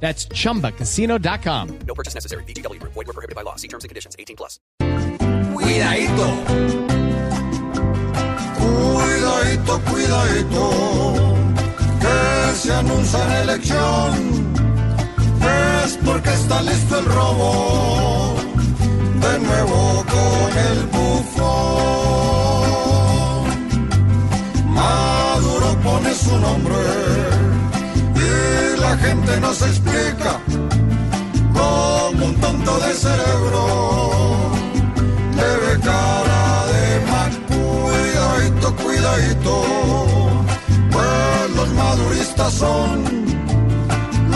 That's chumbacasino.com. No purchase necessary. BGW. Void were prohibited by law. See terms and conditions. 18 plus. Cuidadito. Cuidadito, cuidadito. Que se anuncia en elección. Es porque está listo el robo. De nuevo con el bufón. Maduro pone su nombre. Gente no se explica. Como un tonto de cerebro le ve cara de mal, cuidadito, cuidadito, pues los maduristas son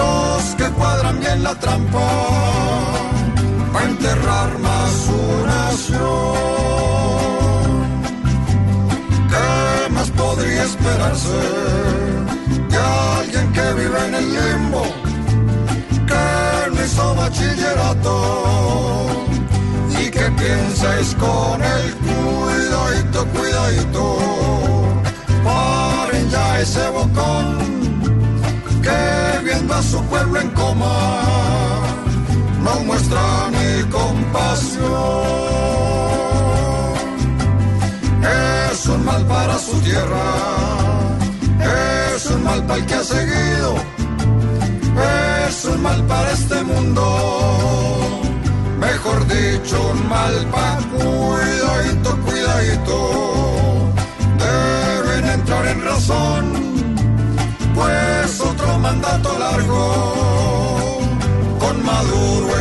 los que cuadran bien la trampa para enterrar más su nación. ¿Qué más podría esperarse pienses con el cuidadito, cuidadito. Paren ya ese bocón que viendo a su pueblo en coma no muestra ni compasión. Es un mal para su tierra, es un mal para el que ha seguido, es un mal para este mundo dicho, un mal pa' cuidadito, cuidadito. Deben entrar en razón, pues otro mandato largo, con Maduro